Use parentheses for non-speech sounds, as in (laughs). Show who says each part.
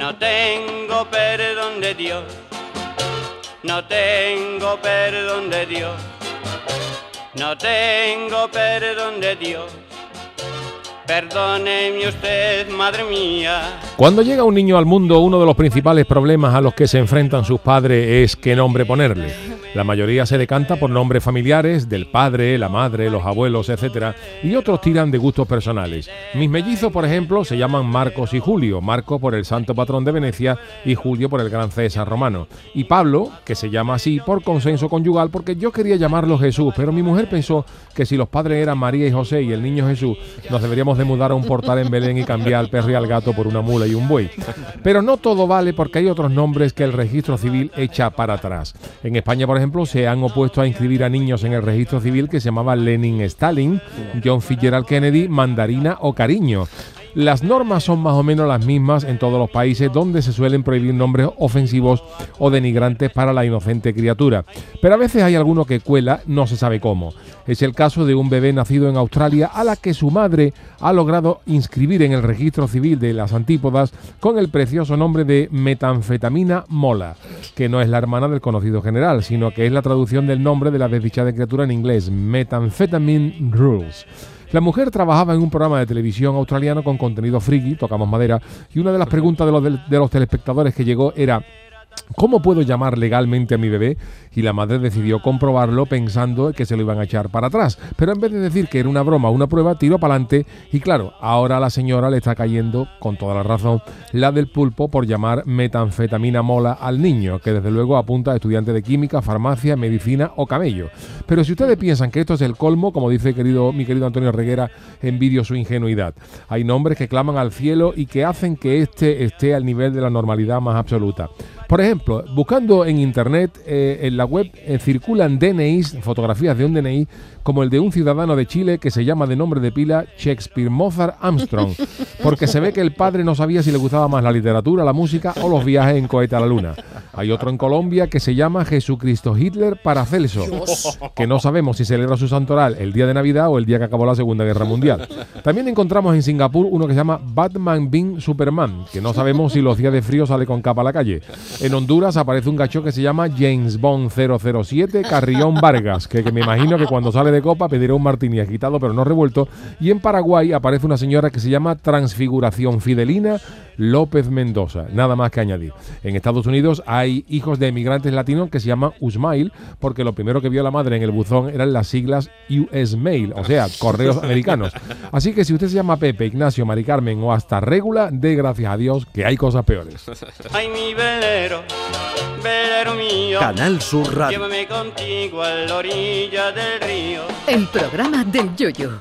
Speaker 1: No tengo perdón de Dios, no tengo perdón de Dios, no tengo perdón de Dios. Perdóneme usted, madre mía.
Speaker 2: Cuando llega un niño al mundo, uno de los principales problemas a los que se enfrentan sus padres es qué nombre ponerle. La mayoría se decanta por nombres familiares, del padre, la madre, los abuelos, etc. Y otros tiran de gustos personales. Mis mellizos, por ejemplo, se llaman Marcos y Julio. Marco por el santo patrón de Venecia y Julio por el gran César romano. Y Pablo, que se llama así por consenso conyugal, porque yo quería llamarlo Jesús, pero mi mujer pensó que si los padres eran María y José y el niño Jesús, nos deberíamos de mudar a un portal en Belén y cambiar al perro y al gato por una mula y un buey. Pero no todo vale porque hay otros nombres que el registro civil echa para atrás. En España, por ejemplo, se han opuesto a inscribir a niños en el registro civil que se llamaba Lenin Stalin, John Fitzgerald Kennedy, Mandarina o Cariño. Las normas son más o menos las mismas en todos los países donde se suelen prohibir nombres ofensivos o denigrantes para la inocente criatura. Pero a veces hay alguno que cuela, no se sabe cómo. Es el caso de un bebé nacido en Australia a la que su madre ha logrado inscribir en el registro civil de las antípodas con el precioso nombre de metanfetamina mola, que no es la hermana del conocido general, sino que es la traducción del nombre de la desdichada criatura en inglés, Methamphetamine Rules. La mujer trabajaba en un programa de televisión australiano con contenido friki, tocamos madera, y una de las preguntas de los, de los telespectadores que llegó era ¿Cómo puedo llamar legalmente a mi bebé? Y la madre decidió comprobarlo pensando que se lo iban a echar para atrás. Pero en vez de decir que era una broma una prueba, tiró para adelante. Y claro, ahora a la señora le está cayendo, con toda la razón, la del pulpo por llamar metanfetamina mola al niño, que desde luego apunta a estudiante de química, farmacia, medicina o camello. Pero si ustedes piensan que esto es el colmo, como dice querido, mi querido Antonio Reguera, envidio su ingenuidad. Hay nombres que claman al cielo y que hacen que éste esté al nivel de la normalidad más absoluta. Por ejemplo, buscando en internet, eh, en la web eh, circulan DNIs, fotografías de un DNI, como el de un ciudadano de Chile que se llama de nombre de pila Shakespeare Mozart Armstrong, porque se ve que el padre no sabía si le gustaba más la literatura, la música o los viajes en cohete a la luna. Hay otro en Colombia que se llama Jesucristo Hitler Paracelso, que no sabemos si celebra su santoral el día de Navidad o el día que acabó la Segunda Guerra Mundial. También encontramos en Singapur uno que se llama Batman Bean Superman, que no sabemos si los días de frío sale con capa a la calle. En Honduras aparece un gacho que se llama James Bond 007 Carrión Vargas, que, que me imagino que cuando sale de copa pedirá un martini agitado pero no revuelto. Y en Paraguay aparece una señora que se llama Transfiguración Fidelina López Mendoza. Nada más que añadir. En Estados Unidos hay hijos de emigrantes latinos que se llaman Usmail, porque lo primero que vio la madre en el buzón eran las siglas US Mail, o sea, (laughs) correos americanos. Así que si usted se llama Pepe, Ignacio, Mari Carmen o hasta Régula, dé gracias a Dios que hay cosas peores.
Speaker 1: Ay, mi velero, velero mío.
Speaker 3: Canal Sur Radio.
Speaker 1: Llévame contigo a la orilla del río.
Speaker 4: El programa del Yoyo.